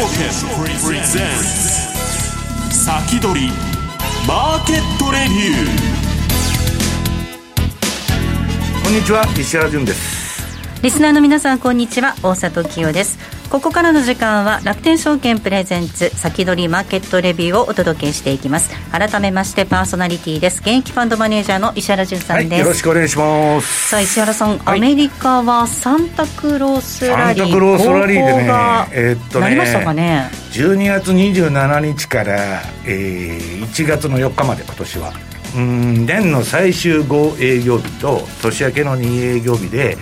プレゼンツ先取りマーケットレビューこんにちは石原潤です。リスナーの皆さんこんにちは。大里清ですここからの時間は楽天証券プレゼンツ先取りマーケットレビューをお届けしていきます。改めましてパーソナリティです。現役ファンドマネージャーの石原潤さんです、はい、よろしくお願いします。さあ石原さん、はい、アメリカはサンタクロースラリー。サンタクロースラリーでねえー、っとねなりましたかね？12月27日から、えー、1月の4日まで今年は。うん年の最終5営業日と年明けの2営業日で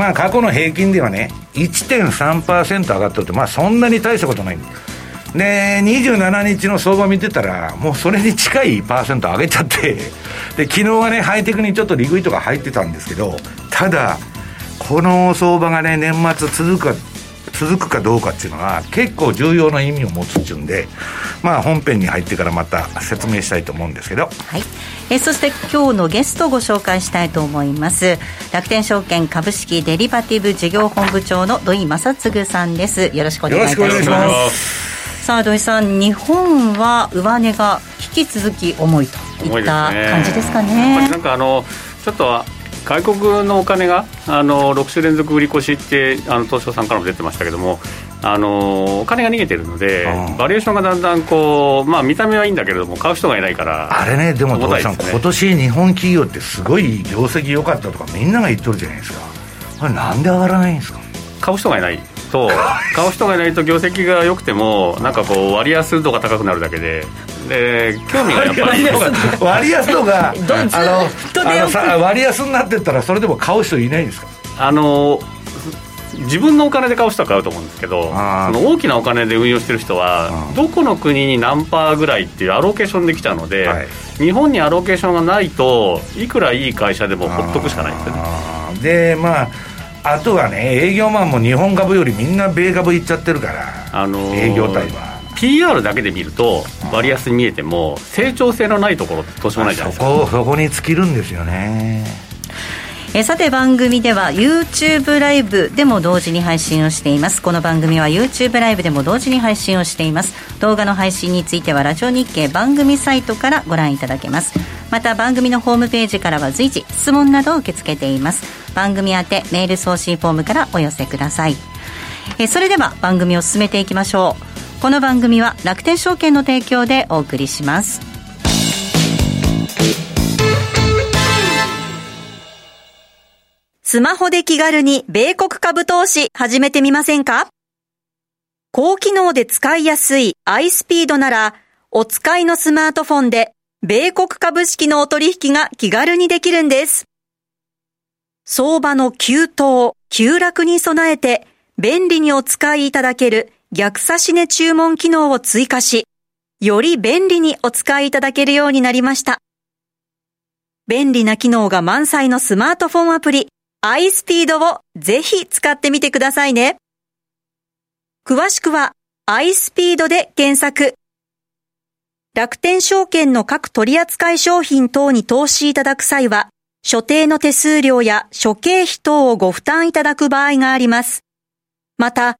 まあ過去の平均ではね、1.3%上がったって、まあそんなに大したことない。んで、27日の相場見てたら、もうそれに近いパーセント上げちゃって、で、昨日はね、ハイテクにちょっと利食いとか入ってたんですけど、ただ、この相場がね、年末続くか続くかどうかっていうのは結構重要な意味を持つっちゅうんで、まあ、本編に入ってからまた説明したいと思うんですけど、はい、えそして今日のゲストをご紹介したいと思います。楽天証券株式デリバティブ事業本部長の土井正嗣さんです。よろしくお願いいたします。さあ土井さん日本は上値が引き続き重いといった感じですかね、ね、なんかあのちょっと外国のお金があの6週連続売り越しってあの東証さんからも出てましたけどもあのお金が逃げてるので、バリエーションがだんだんこう、まあ、見た目はいいんだけれども、買う人がいないから、あれね、でも、土井さん、今年日本企業ってすごい業績良かったとか、みんなが言っとるじゃないですか、これ、なんで上がらないんですか？買う人がいないと、買う人がいないと、業績が良くても、なんかこう、割安度が高くなるだけで、で興味がやっぱり割安度があのあのさ割安になってったらそれでも買う人いないんですか？あの自分のお金で買う人は買うと思うんですけどその大きなお金で運用してる人はどこの国に何パーぐらいっていうアロケーションできちゃうので、はい、日本にアロケーションがないといくらいい会社でもほっとくしかないんですよね。でまああとはね営業マンも日本株よりみんな米株いっちゃってるから、あのー、営業体は PR だけで見ると割安に見えても成長性のないところってどうしようもないじゃないですか。そこそこに尽きるんですよね。えさて番組では YouTube ライブでも同時に配信をしています。この番組は YouTube ライブでも同時に配信をしています。動画の配信についてはラジオ日経番組サイトからご覧いただけます。また番組のホームページからは随時質問などを受け付けています。番組宛てメール送信フォームからお寄せください。えそれでは番組を進めていきましょうこの番組は楽天証券の提供でお送りしますスマホで気軽に米国株投資始めてみませんか？高機能で使いやすい iSpeed ならお使いのスマートフォンで米国株式のお取引が気軽にできるんです。相場の急騰、急落に備えて便利にお使いいただける逆差し値注文機能を追加し、より便利にお使いいただけるようになりました。便利な機能が満載のスマートフォンアプリ iSpeed をぜひ使ってみてくださいね。詳しくは iSpeed で検索。楽天証券の各取扱商品等に投資いただく際は、所定の手数料や諸経費等をご負担いただく場合があります。また、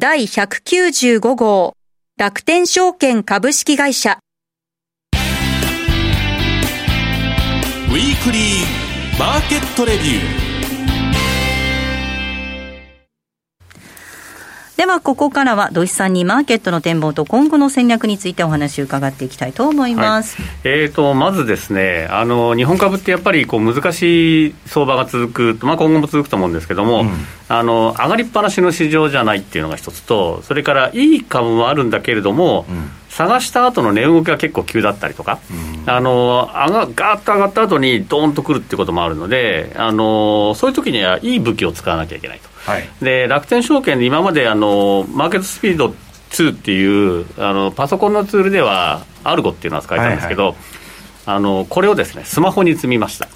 第195号。楽天証券株式会社。ウィークリーマーケットレビュー。ではここからは土井さんにマーケットの展望と今後の戦略についてお話を伺っていきたいと思います、はい、えーと、まずですねあの日本株ってやっぱりこう難しい相場が続く、まあ、今後も続くと思うんですけども、うん、あの上がりっぱなしの市場じゃないっていうのが一つとそれからいい株もあるんだけれども、うん。探した後の値動きが結構急だったりとか、うん、あの上がガーッと上がった後にドーンとくるっていうこともあるので、あのそういう時にはいい武器を使わなきゃいけないと。はい、で楽天証券で今まであのマーケットスピード2っていうあのパソコンのツールではアルゴっていうのは使えたんですけど、はいはい。あのこれをですねスマホに積みました。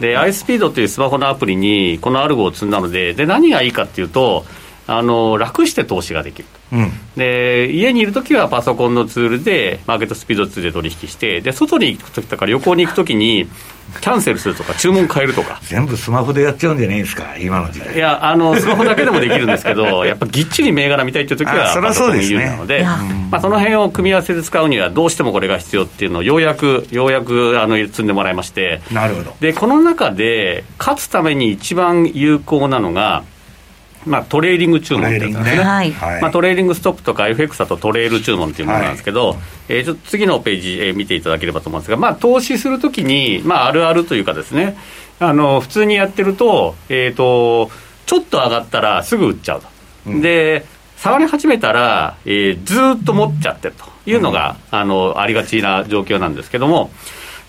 で iSpeed というスマホのアプリにこのアルゴを積んだのでで何がいいかっていうとあの楽して投資ができる、うん、で家にいるときはパソコンのツールでマーケットスピード2で取引してで外に行くときとか旅行に行くときにキャンセルするとか注文変えるとか。全部スマホでやっちゃうんじゃないですか今の時代。いやあのスマホだけでもできるんですけど やっぱぎっちり銘柄見たいっていう時はパソコン有利なのでまあ、その辺を組み合わせで使うにはどうしてもこれが必要っていうのをようやくようやくあの積んでもらいまして。なるほど。でこの中で勝つために一番有効なのがまあ、トレーリング注文ってやつですね、はい。まあ、トレーリングストップとか FX だとトレール注文っていうものなんですけど、はい、えー、ちょっと次のページ、えー、見ていただければと思うんですが、まあ、投資するときに、まあ、あるあるというかですね。あの普通にやってると,、えーと、ちょっと上がったらすぐ売っちゃうと、うん、で下がり始めたら、えー、ずっと持っちゃってるというのが、うん、あのありがちな状況なんですけども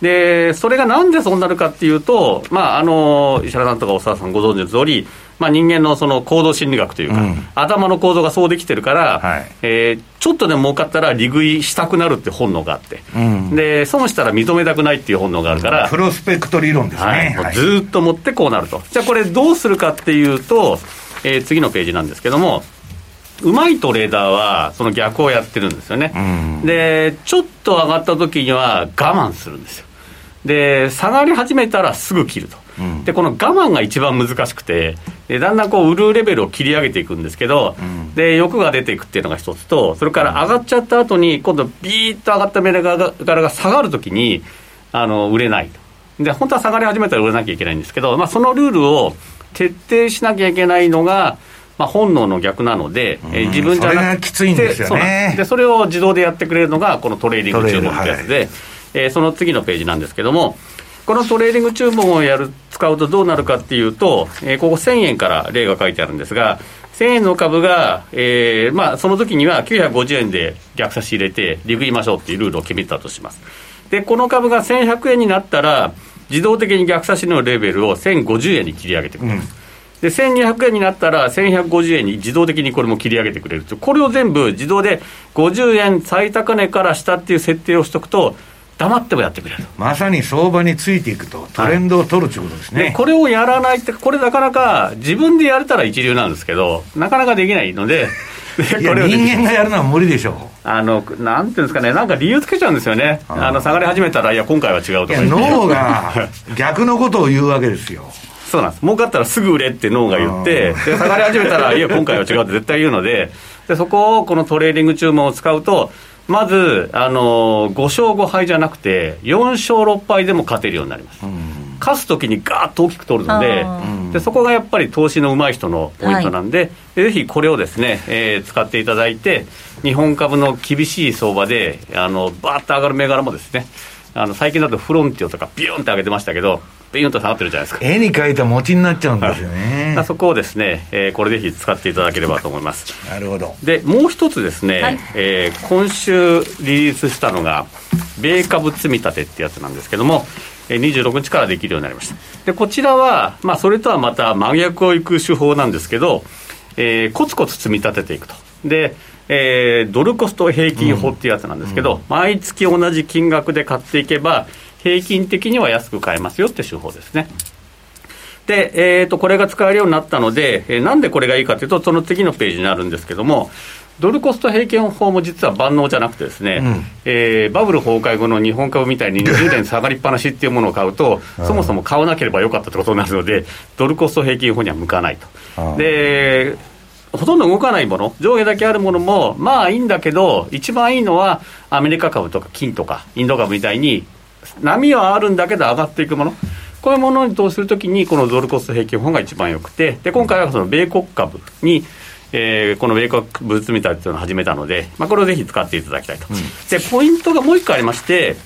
でそれがなんでそうなるかっていうと、まあ、あの石原さんとか大沢さんご存知の通りまあ、人間のその行動心理学というか、うん、頭の構造がそうできてるから、はい、えー、ちょっとでも儲かったら利食いしたくなるって本能があって、うん、で損したら認めたくないっていう本能があるから、プロスペクト理論ですね、はい、ずっと持ってこうなると、じゃあこれどうするかっていうと、えー、次のページなんですけども、うまいトレーダーはその逆をやってるんですよね、うん、でちょっと上がった時には我慢するんですよで下がり始めたらすぐ切ると。でこの我慢が一番難しくてでだんだんこう売るレベルを切り上げていくんですけど、うん、で欲が出ていくっていうのが一つとそれから上がっちゃった後に今度ビーッと上がった銘柄が下がるときにあの売れないと。で本当は下がり始めたら売らなきゃいけないんですけど、まあ、そのルールを徹底しなきゃいけないのがまあ、本能の逆なので、え自分じゃなくてそれでそでそれを自動でやってくれるのがこのトレーリング注文ってやつで、はい、えー、その次のページなんですけどもこのトレーリング注文をやる使うとどうなるかっていうと、えー、ここ1000円から例が書いてあるんですが、1000円の株が、えーまあ、その時には950円で逆差し入れて、利食いましょうっていうルールを決めたとします。で、この株が1100円になったら、自動的に逆差しのレベルを1050円に切り上げてくれます。うんで1200円になったら1150円に自動的にこれも切り上げてくれるこれを全部自動で50円最高値から下っていう設定をしとくと黙ってもやってくれる。まさに相場についていくと、トレンドを取るということですね、はい、これをやらないって、これなかなか自分でやれたら一流なんですけど、なかなかできないので、これ人間がやるのは無理でしょう。あのなんていうんですかね、なんか理由つけちゃうんですよね、あの下がり始めたら、いや、今回は違うとか脳が 逆のことを言うわけですよ。そうなんです。儲かったらすぐ売れって脳が言って、で下がり始めたら、いや、今回は違うって絶対言うので、でそこをこのトレーリング注文を使うと、まず、あの5勝5敗じゃなくて、4勝6敗でも勝てるようになります。勝つときにガーッと大きく取るのでで、そこがやっぱり投資のうまい人のポイントなんで、はい、ぜひこれをですね、えー、使っていただいて、日本株の厳しい相場で、あのバーッと上がる銘柄もですね、あの最近だとフロンティオとかビューンって上げてましたけど、ビューンと下がってるじゃないですか。絵に描いた餅になっちゃうんですよね。そこをですね、えー、これぜひ使っていただければと思います。なるほど。で、もう一つですね、はい、えー、今週リリースしたのが、米株積み立てってやつなんですけども、26日からできるようになりましたでこちらは、まあ、それとはまた真逆をいく手法なんですけど、えー、コツコツ積み立てていくとでえー、ドルコスト平均法っていうやつなんですけど、うん、毎月同じ金額で買っていけば、平均的には安く買えますよって手法ですね。で、えーと、これが使えるようになったので、えー、なんでこれがいいかというと、その次のページになるんですけども、ドルコスト平均法も実は万能じゃなくてですね、うん、えー、バブル崩壊後の日本株みたいに20年下がりっぱなしっていうものを買うと、そもそも買わなければよかったってことになるので、ドルコスト平均法には向かないと。でほとんど動かないもの、上下だけあるものも、まあいいんだけど、一番いいのは、アメリカ株とか金とか、インド株みたいに、波はあるんだけど上がっていくもの、こういうものに投資するときに、このドルコスト平均法が一番よくて、で今回はその米国株に、えー、この米国物みたいというのを始めたので、まあ、これをぜひ使っていただきたいと。うん、でポイントがもう一個ありまして、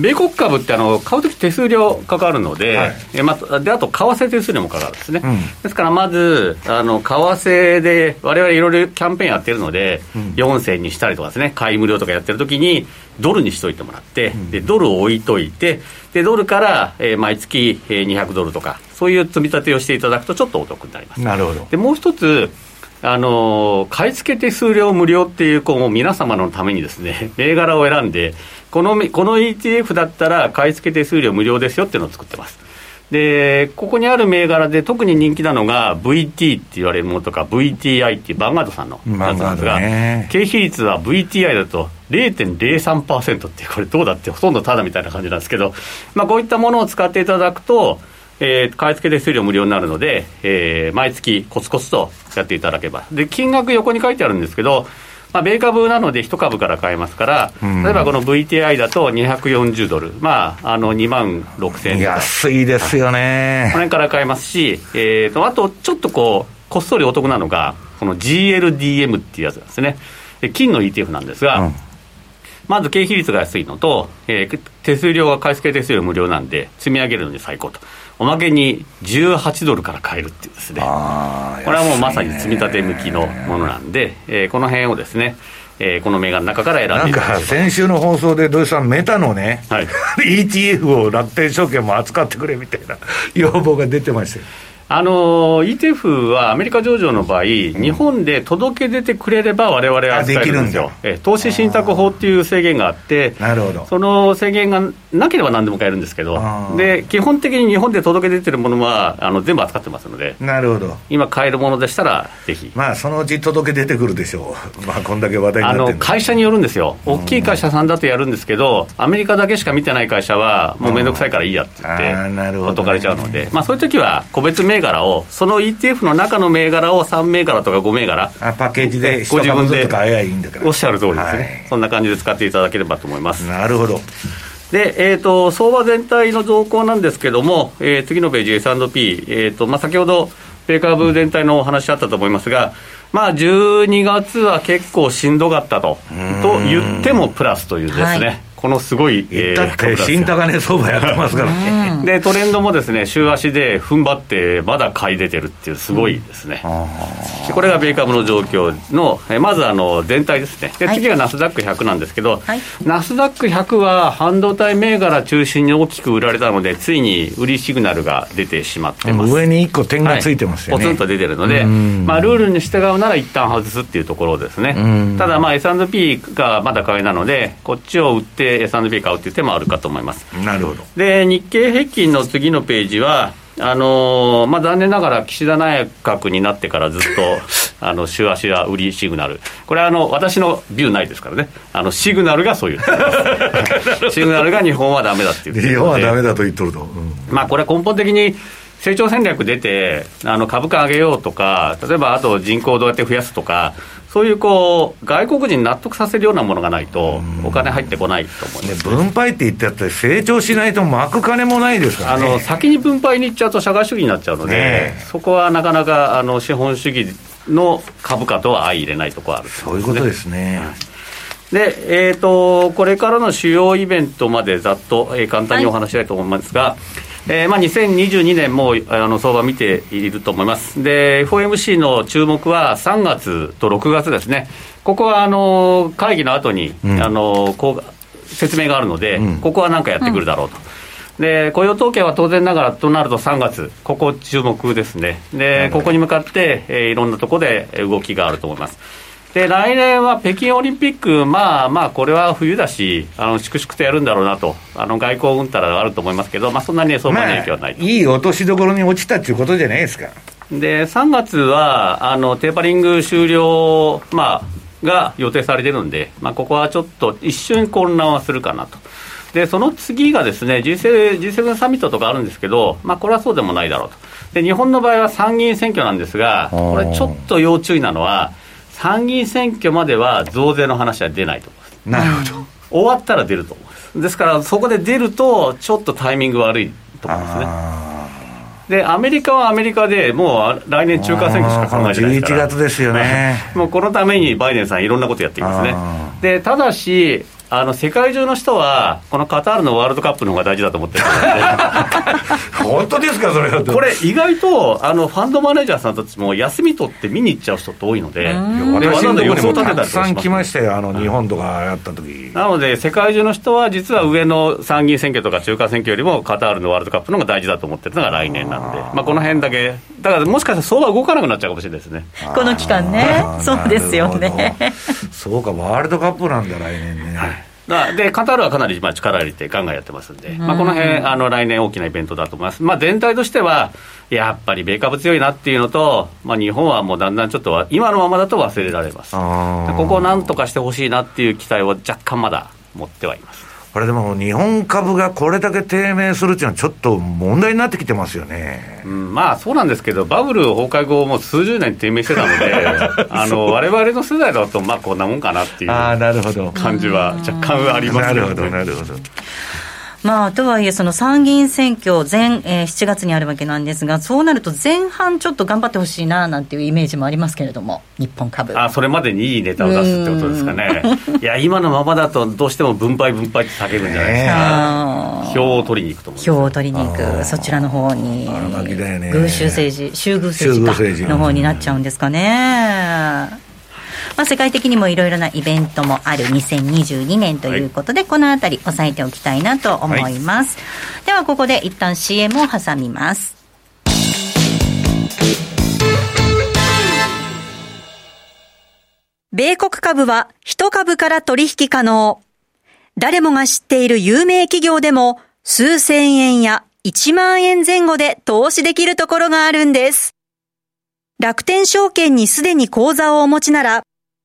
米国株ってあの買うとき手数料かかるので、はい、えまあ、であと為替手数料もかかるんですね、うん、ですからまずあの為替でわれわれいろいろキャンペーンやってるので、うん、4銭にしたりとかですね買い無料とかやってるときにドルにしといてもらって、うん、でドルを置いといてでドルから、えー、毎月、えー、200ドルとかそういう積み立てをしていただくとちょっとお得になります。なるほど。でもう一つあの買い付け手数料無料っていうこう皆様のためにですね 銘柄を選んでこのこの ETF だったら買い付け手数料無料ですよっていうのを作ってますでここにある銘柄で特に人気なのが VT って言われるものとか VTI っていうバンガードさんのやつなんですが、ね、経費率は VTI だと0.03%ってこれどうだってほとんどただみたいな感じなんですけど、まあ、こういったものを使っていただくとえー、買い付け手数料無料になるので、えー、毎月コツコツとやっていただければ。で、金額横に書いてあるんですけど、まあ、米株なので1株から買えますから、例えばこの VTI だと240ドル、まあ、あの2万6000円安いですよね。この辺から買えますし、えーと、あとちょっとこう、こっそりお得なのが、この GLDM っていうやつなんですね。金の ETF なんですが、うんまず経費率が安いのと、えー、手数料が買い付け手数料無料なんで、積み上げるのに最高と。おまけに18ドルから買えるっていうですね、これはもうまさに積み立て向きのものなんで、えー、この辺をですね、えー、この銘柄の中から選んでなんか先週の放送で土井さんメタのね、はい、ETF を楽天証券も扱ってくれみたいな要望が出てましたよあの ETF はアメリカ上場の場合、日本で届け出てくれれば、われわれは扱えるんですよ、え投資信託法っていう制限があって、なるほど。その制限がなければ何でも買えるんですけど、で基本的に日本で届け出てるものはあの全部扱ってますので、なるほど。今、買えるものでしたら、ぜひ。まあ、そのうち届け出てくるでしょう、まあ、こんだけ話題あの会社によるんですよ、大きい会社さんだとやるんですけど、アメリカだけしか見てない会社は、もう面倒くさいからいいやって言って、ほっとかれちゃうので、まあ、そういう時は個別銘柄を、その ETF の中の銘柄を3銘柄とか5銘柄。あパッケージでご自分でおっしゃる通りですね、はい、そんな感じで使っていただければと思います。なるほど。で、えーと、相場全体の動向なんですけども、えー、次のページ S&P、えーとまあ、先ほど米株全体のお話あったと思いますが、まあ、12月は結構しんどかったと。と言ってもプラスというですね、はいこのすごい、えー、だって新高値相場やってますからね、でトレンドもですね週足で踏ん張ってまだ買い出てるっていうすごいですね、うん、これが米株の状況のえまずあの全体ですね。で次はナスダック100なんですけど、はい、ナスダック100は半導体銘柄中心に大きく売られたのでついに売りシグナルが出てしまってます。上に1個点がついてますよね、はい、ポツンと出てるので、まあ、ルールに従うなら一旦外すっていうところですね。ただまあ S&P がまだ買いなのでこっちを売って S&P 買うっていう手もあるかと思います。なるほど。で日経平均の次のページはあのー、まあ、残念ながら岸田内閣になってからずっと あの週足は売りシグナル、これはあの私のビューないですからね、あのシグナルがそういう。シグナルが日本はだめだっていう。日本はだめだと言っとると、うん、まあ、これ、根本的に成長戦略出て、あの株価上げようとか、例えばあと人口をどうやって増やすとか、そういうこう外国人納得させるようなものがないと、お金入ってこないと思います、ね、分配って言ってって、成長しないと巻く金もないですから、ね、あの先に分配に行っちゃうと社会主義になっちゃうので、ね、そこはなかなかあの資本主義の株価とは相入れないところある、ね、そういうことですね。で、えーと、これからの主要イベントまでざっと、えー、簡単にお話したいと思いますが、はいえーまあ、2022年もあの相場見ていると思います。で、FOMC の注目は3月と6月ですね。ここはあの会議の後に、うん、あのこう説明があるので、うん、ここは何かやってくるだろうと。うん、で雇用統計は当然ながらとなると3月、ここ注目ですね、でここに向かって、えー、いろんなところで動きがあると思います。で来年は北京オリンピック、まあまあ、これは冬だし、あの粛々とやるんだろうなと、あの外交うんたらあると思いますけど、まあ、そんなに相場に影響はない、まあ、いい落としどころに落ちたっていうことじゃないですか。で3月はあのテーパリング終了、まあ、が予定されてるんで、まあ、ここはちょっと一瞬混乱はするかなと。でその次がですね G7, G7 サミットとかあるんですけど、まあ、これはそうでもないだろうと。で日本の場合は参議院選挙なんですが、これ、ちょっと要注意なのは、参議院選挙までは増税の話は出ないと思います。なるほど。終わったら出ると思います。ですからそこで出るとちょっとタイミング悪いと思いますね。でアメリカはアメリカでもう来年中間選挙しか考えてないですから。11月ですよね。もうこのためにバイデンさんいろんなことやっていますね。でただしあの世界中の人は、このカタールのワールドカップの方が大事だと思ってる。本当ですか、それこれ、意外とあのファンドマネージャーさんたちも休み取って見に行っちゃう人って多いので、私のところにもたくさん来ましたよ、あの日本とかやった時。なので、世界中の人は、実は上の参議院選挙とか中間選挙よりも、カタールのワールドカップの方が大事だと思ってるのが来年なんで、まあ、この辺だけ。だからもしかしたら相場動かなくなっちゃうかもしれないですね。この期間ね。そうですよね。そうか、ワールドカップなんだ、来年ね。はいでカタールはかなりまあ力入れてガンガンやってますんで、まあ、この辺あの来年大きなイベントだと思います、まあ、全体としては、やっぱり米株強いなっていうのと、まあ、日本はもうだんだんちょっと今のままだと忘れられます、ここをなんとかしてほしいなっていう期待を若干まだ持ってはいます。これでも日本株がこれだけ低迷するっていうのは、ちょっと問題になってきてますよね、うん、まあそうなんですけど、バブル崩壊後、もう数十年低迷してたので、あのわれわれの世代だと、まあこんなもんかなっていう感じは若干ありますね。なるほどなるほどまあ、とはいえ、その参議院選挙前、えー、7月にあるわけなんですが、そうなると前半ちょっと頑張ってほしいななんていうイメージもありますけれども、日本株。あ、それまでにいいネタを出すってことですかね。いや、今のままだとどうしても分配分配って叫ぶんじゃないですか。票を取りに行くと思う。票を取りに行く、そちらの方に。群衆政治、集偶政治かの方になっちゃうんですかね。まあ、世界的にもいろいろなイベントもある2022年ということで、はい、このあたり押さえておきたいなと思います、はい、ではここで一旦 CM を挟みます米国株は一株から取引可能。誰もが知っている有名企業でも数千円や1万円前後で投資できるところがあるんです。楽天証券にすでに口座をお持ちなら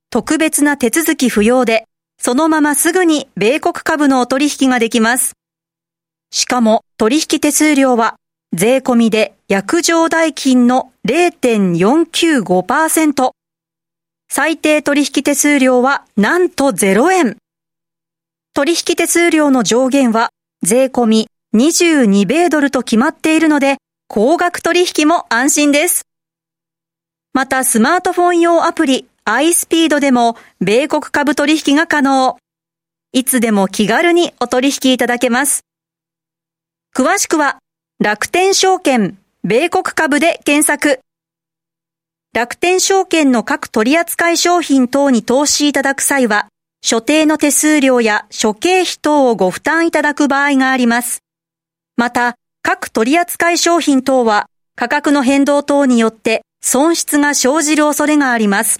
特別な手続き不要で、そのまますぐに米国株のお取引ができます。しかも取引手数料は税込みで約定代金の0.495%。最低取引手数料はなんと0円。取引手数料の上限は税込み22米ドルと決まっているので、高額取引も安心です。またスマートフォン用アプリ iSpeed でも米国株取引が可能。いつでも気軽にお取引いただけます。詳しくは楽天証券米国株で検索。楽天証券の各取扱商品等に投資いただく際は、所定の手数料や諸経費等をご負担いただく場合があります。また、各取扱商品等は価格の変動等によって損失が生じる恐れがあります。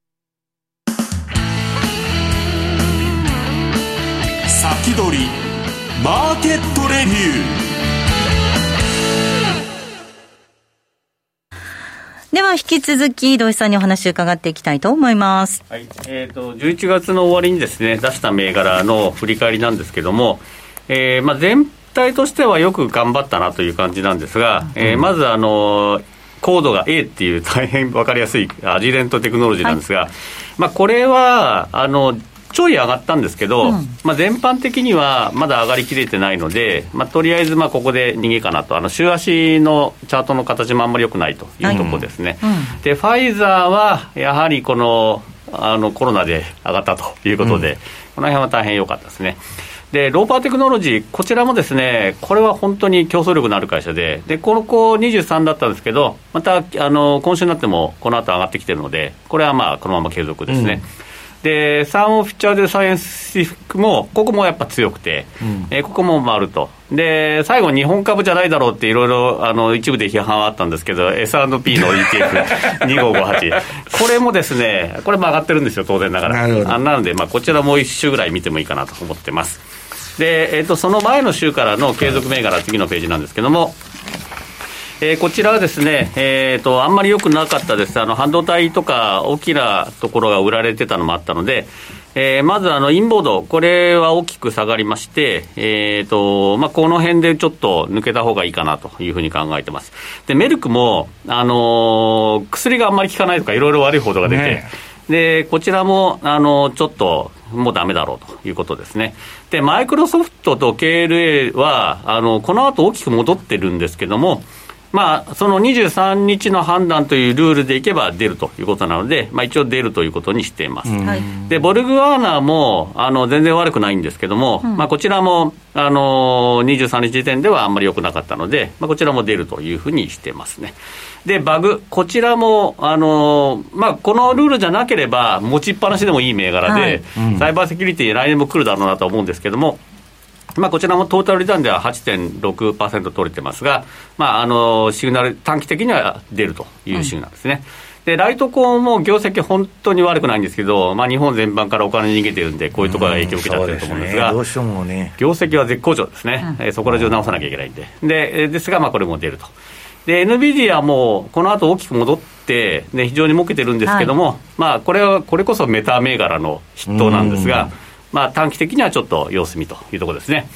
先取りマーケットレビュー。では引き続き土井さんにお話を伺っていきたいと思います。はい、えっ、ー、と11月の終わりにですね出した銘柄の振り返りなんですけども、えー、まあ全体としてはよく頑張ったなという感じなんですが、うん、えー、まずあのコードが A っていう大変分かりやすいアジレントテクノロジーなんですが、はい、まあこれはあのちょい上がったんですけど、うん、まあ、全般的にはまだ上がりきれてないので、まあ、とりあえずまあここで逃げかなと、あの週足のチャートの形もあんまり良くないというところですね、はいうん、でファイザーはやはりこのあのコロナで上がったということで、うん、この辺は大変良かったですね。でローパーテクノロジー、こちらもですね、これは本当に競争力のある会社で、でこの子23だったんですけど、またあの今週になってもこの後上がってきてるので、これはまあこのまま継続ですね。うんでサンオフィチャーでサイエンスフィックも、ここもやっぱ強くて、うん、えー、ここも回ると、で最後、日本株じゃないだろうっていろいろあの一部で批判はあったんですけど、S&P の ETF2558、これもですね、これも上がってるんですよ、当然ながら。ななので、まあ、こちらもう一週ぐらい見てもいいかなと思ってます。で、えーと、その前の週からの継続銘柄、次のページなんですけども、えー、こちらはですね、えーと、あんまり良くなかったです、あの半導体とか大きなところが売られてたのもあったので、えー、まずあのインボード、これは大きく下がりまして、えーとまあ、この辺でちょっと抜けた方がいいかなというふうに考えてます。でメルクも、あのー、薬があんまり効かないとか、いろいろ悪い報道が出て、ね、でこちらも、あのちょっともうだめだろうということですね。で、マイクロソフトと KLA は、あのこの後大きく戻ってるんですけども、まあ、その23日の判断というルールでいけば出るということなので、まあ、一応出るということにしています。で、ボルグワーナーもあの全然悪くないんですけども、うん、まあ、こちらもあの23日時点ではあんまり良くなかったので、まあ、こちらも出るというふうにしてますね。で、バグ、こちらも、あのまあ、このルールじゃなければ、持ちっぱなしでもいい銘柄で、はい。うん、サイバーセキュリティ、来年も来るだろうなと思うんですけども、まあ、こちらもトータルリターンでは8.6%取れてますが、まあ、あのシグナル、短期的には出るというシグナルですね。うん、でライトコーンも業績、本当に悪くないんですけど、まあ、日本全般からお金逃げてるんで、こういうところが影響を受けちゃってると思うんですが、うんすねね、業績は絶好調ですね、うん、そこら中直さなきゃいけないんで、でですが、まあ、これも出ると。で、NVIDIA もこの後大きく戻って、ね、非常に儲けてるんですけども、はい、まあ、これは、これこそメタ銘柄の筆頭なんですが、まあ、短期的にはちょっと様子見というところですね。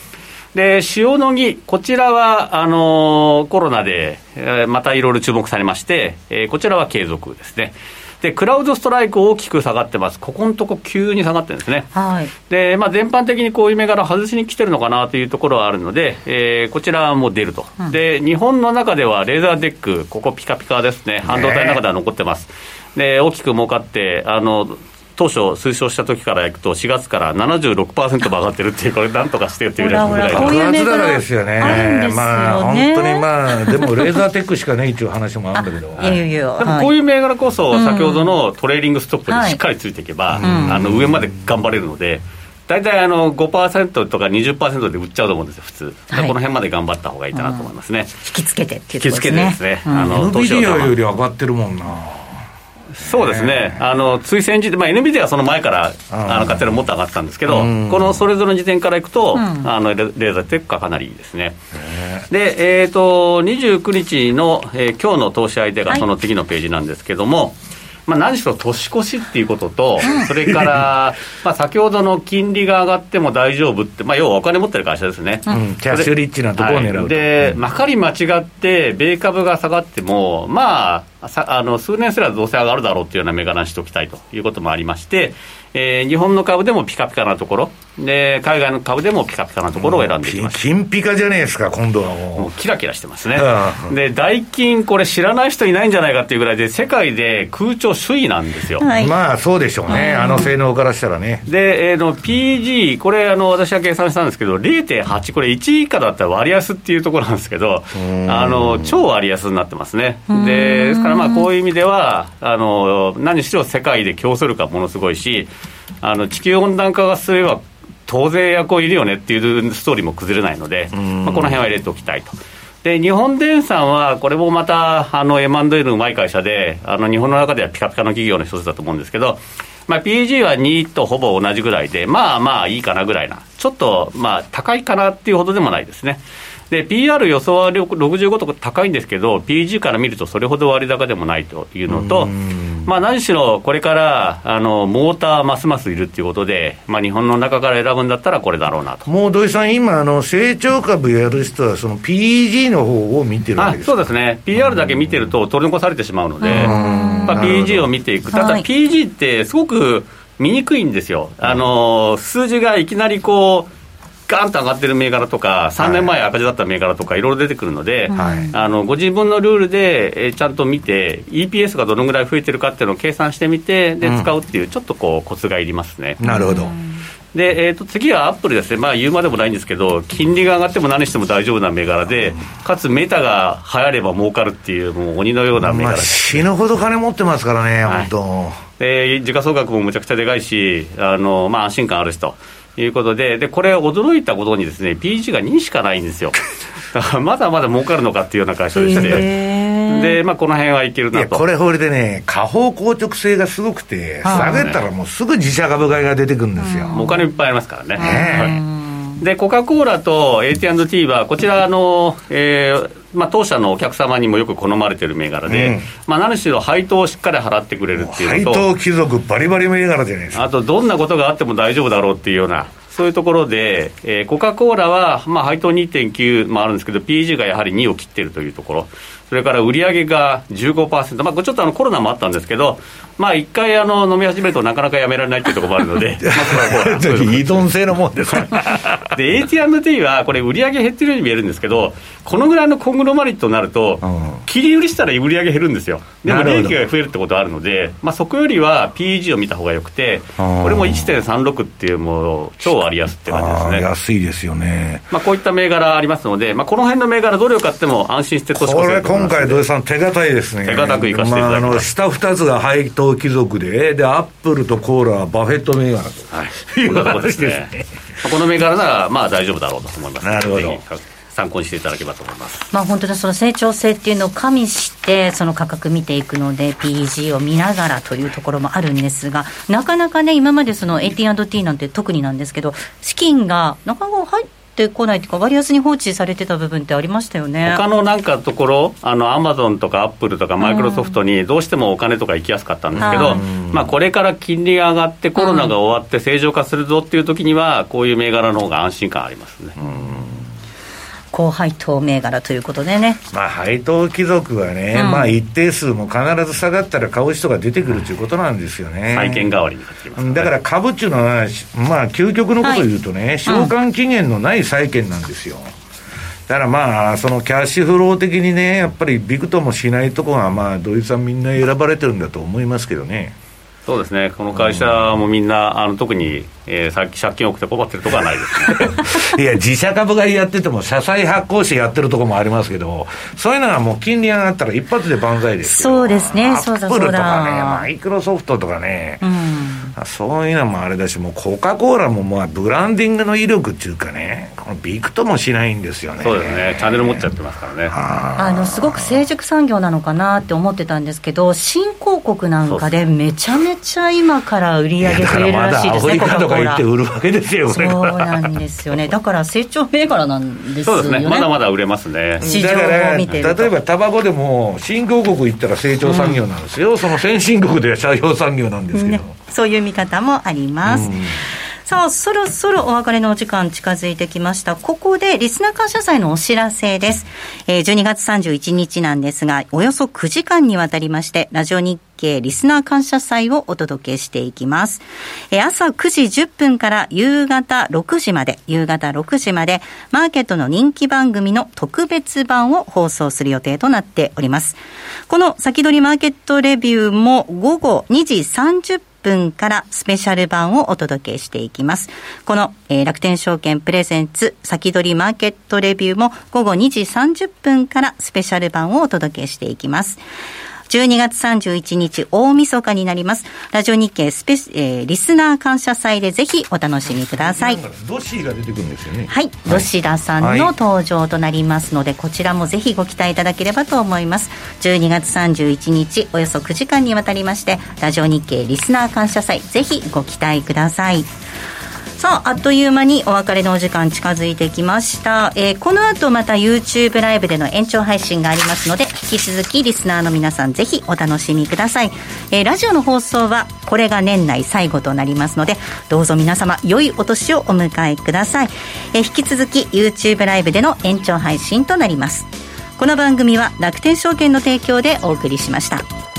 で、塩野義、こちらは、あのー、コロナで、えー、またいろいろ注目されまして、えー、こちらは継続ですね。で、クラウドストライク大きく下がってます。ここのとこ急に下がってるんですね。はい。で、まあ全般的にこういう銘柄外しに来てるのかなというところはあるので、えー、こちらも出ると、うん、で、日本の中ではレーザーデック、ここピカピカですね。半導体の中では残ってます。で、大きく儲かって、あの、当初推奨した時からいくと4月から76%も上がってるっていうこれなんとかしてっていうぐらいのこういう銘柄ですよね。まあ本当にまあでもレーザーテックしかね一応話もあるんだけど。いやいやでもこういう銘柄こそ先ほどのトレーリングストップでしっかりついていけば、あの上まで頑張れるので、大体あの5%とか20%で売っちゃうと思うんですよ、普通、はい、この辺まで頑張った方がいいかなと思いますね、引きつけてっていうところですね。引きつけてですね、うん、あの NVIDIA より上がってるもんな。そうですね、あの追先時で、まあ、NVIDIA はその前からあの買ってるもっと上がってたんですけど、このそれぞれの時点からいくと、あのレーザーテックがかなりいいですね。で、えーと、29日の、えー、今日の投資相手がその次のページなんですけども、はいまあ、何しろ年越しっていうことと、それから、まあ、先ほどの金利が上がっても大丈夫って、まあ、要はお金持ってる会社ですね、うん、キャッシュリッチなところを狙う、はい、で、まかり間違って、米株が下がっても、まあ、さあの数年すらどうせ上がるだろうっていうような銘柄にしておきたいということもありまして、えー、日本の株でもピカピカなところ、で海外の株でもピカピカなところを選んできました金ピカじゃねえですか、今度はもう。もうキラキラしてますね。で、ダイキン、これ知らない人いないんじゃないかっていうぐらいで、世界で空調首位なんですよ。はい、まあ、そうでしょうね、あの性能からしたらね。で、えー、の PG、これあの、私は計算したんですけど、0.8、これ1以下だったら割安っていうところなんですけど、あの超割安になってますね。でですから、まあ、こういう意味では、あの何しろ世界で競争力がものすごいし、あの地球温暖化が進めば、当然エアコンいるよねっていうストーリーも崩れないので、まあ、この辺は入れておきたいと。で日本電産は、これもまたあの M&A のうまい会社で、あの日本の中ではピカピカの企業の一つだと思うんですけど、まあ、PG は2とほぼ同じぐらいで、まあまあいいかなぐらいな、ちょっとまあ高いかなっていうほどでもないですね。で、PR 予想は65とか高いんですけど、PG から見るとそれほど割高でもないというのと、まあ、何しろこれからあのモーターますますいるっていうことで、まあ、日本の中から選ぶんだったらこれだろうなと。もう土井さん、今あの、成長株やる人は、その PG の方を見てるわけですそうですね、PR だけ見てると取り残されてしまうので、まあ、PG を見ていく、ただ PG ってすごく見にくいんですよ、あの数字がいきなりこう、ガーンと上がってる銘柄とか、3年前赤字だった銘柄とか、いろいろ出てくるので、はい、あのご自分のルールで、えー、ちゃんと見て、EPS がどのぐらい増えてるかっていうのを計算してみて、で使うっていう、ちょっとこう、コツがいりますね。なるほど。で、えー、と次はアップルですね、まあ、言うまでもないんですけど、金利が上がっても何しても大丈夫な銘柄で、かつメタが流行れば儲かるっていう、もう鬼のような銘柄、まあ、死ぬほど金持ってますからね、はい、本当。で時価総額もむちゃくちゃでかいし、あのまあ、安心感あるしと。いうことで、で、これ驚いたことにですね、PG が2しかないんですよ。だからまだまだ儲かるのかっていうような会社でして、で、まあ、この辺はいけるなと。これ、これでね、下方硬直性がすごくて、下げたらもうすぐ自社株買いが出てくるんですよ。お金いっぱいありますからね。ねで、コカ・コーラと AT&T は、こちらの、えーまあ、当社のお客様にもよく好まれてる銘柄で、うん、まあ、何しろ配当をしっかり払ってくれるっていうのと、配当貴族バリバリ銘柄じゃないですか。あと、どんなことがあっても大丈夫だろうっていうような、そういうところで、えー、コカ・コーラは、まあ、配当2.9もあるんですけど、PG がやはり2を切ってるというところ。それから売上が15%、まあ、ちょっとあのコロナもあったんですけど、まあ、一回あの飲み始めるとなかなかやめられないっていうところもあるので、まあ、依 存性のもんです。で AT&T はこれ、売上減ってるように見えるんですけど、このぐらいのコングロマリットになると、切り売りしたら売上減るんですよ、でも利益が増えるってことがあるので、まあ、そこよりは PEG を見た方がよくて、これも1.36っていう、もう超割安って感じですね。安いですよね、まあ、こういった銘柄ありますので、まあ、この辺の銘柄、どれを買っても安心して投資これ、今回、土井さん、手堅いですね。手堅くいかせていただきます、まあ、あの下2つが配当貴族で、で、アップルとコーラはバフェット銘柄と。はい、こんなとこですね。この銘柄なら、まあ大丈夫だろうと思いますなるほど。参考にしていただければと思います。まあ本当にその成長性っていうのを加味してその価格見ていくので PEG を見ながらというところもあるんですがなかなかね今までその AT&T なんて特になんですけど資金がなかなか入ってってこないというか、割安に放置されてた部分ってありましたよね。他のなんかところ、あのアマゾンとかアップルとかマイクロソフトにどうしてもお金とか行きやすかったんですけど、うん、まあ、これから金利が上がって、コロナが終わって正常化するぞっていう時には、こういう銘柄の方が安心感ありますね。うん高配当銘柄ということでね。まあ、配当貴族はね、うん、まあ、一定数も必ず下がったら買う人が出てくるということなんですよね。債券代わりになってます、ね、だから株っていうのは、まあ、究極のことを言うとね、はい、償還期限のない債券なんですよ。だからまあ、そのキャッシュフロー的にね、やっぱりびくともしないところが、まあ、土井さんみんな選ばれてるんだと思いますけどね。そうですね、この会社もみんな、あの特に、えー、さっき借金多くて困ってるとこはないですね。いや、自社株買いやってても、社債発行してやってるとこもありますけど、そういうのはもう金利上がったら一発で万歳ですそうですね、そうだそうだ。アップルとかね、マイクロソフトとかね、うん、そういうのもあれだし、もうコカ・コーラもまあブランディングの威力っていうかね、このビクともしないんですよね。そうですね、チャンネル持っちゃってますからね。あのすごく成熟産業なのかなって思ってたんですけど、新興国なんかでめちゃめちゃ今から売り上げ増えるらしいですね、コカ・コーラ。売るわけですよ、そうなんですよね、だから成長銘柄なんですよね。そうですね、まだまだ売れますね。市場を見て例えばタバコでも、新興国行ったら成長産業なんですよ、うん、その先進国では社用産業なんですけど、ね、そういう見方もあります。うんさあ、そろそろお別れのお時間近づいてきました。ここでリスナー感謝祭のお知らせです。えー、12月31日なんですが、およそ9時間にわたりまして、ラジオ日経リスナー感謝祭をお届けしていきます。えー、朝9時10分から夕方6時まで、夕方6時まで、マーケットの人気番組の特別版を放送する予定となっております。この先取りマーケットレビューも午後2時30分分からスペシャル版をお届けしていきます。この、えー、楽天証券プレゼンツ先取りマーケットレビューも午後2時30分からスペシャル版をお届けしていきます。12月31日大晦日になります。ラジオ日経スペシ、えー、リスナー感謝祭でぜひお楽しみください。ドシーが出てくるんですよね。はい。ドシダさんの登場となりますので、はい、こちらもぜひご期待いただければと思います。12月31日、およそ9時間にわたりまして、ラジオ日経リスナー感謝祭、ぜひご期待ください。さああっという間にお別れのお時間近づいてきました、えー、この後また YouTube ライブでの延長配信がありますので引き続きリスナーの皆さんぜひお楽しみください、えー、ラジオの放送はこれが年内最後となりますのでどうぞ皆様良いお年をお迎えください、えー、引き続き YouTube ライブでの延長配信となります。この番組は楽天証券の提供でお送りしました。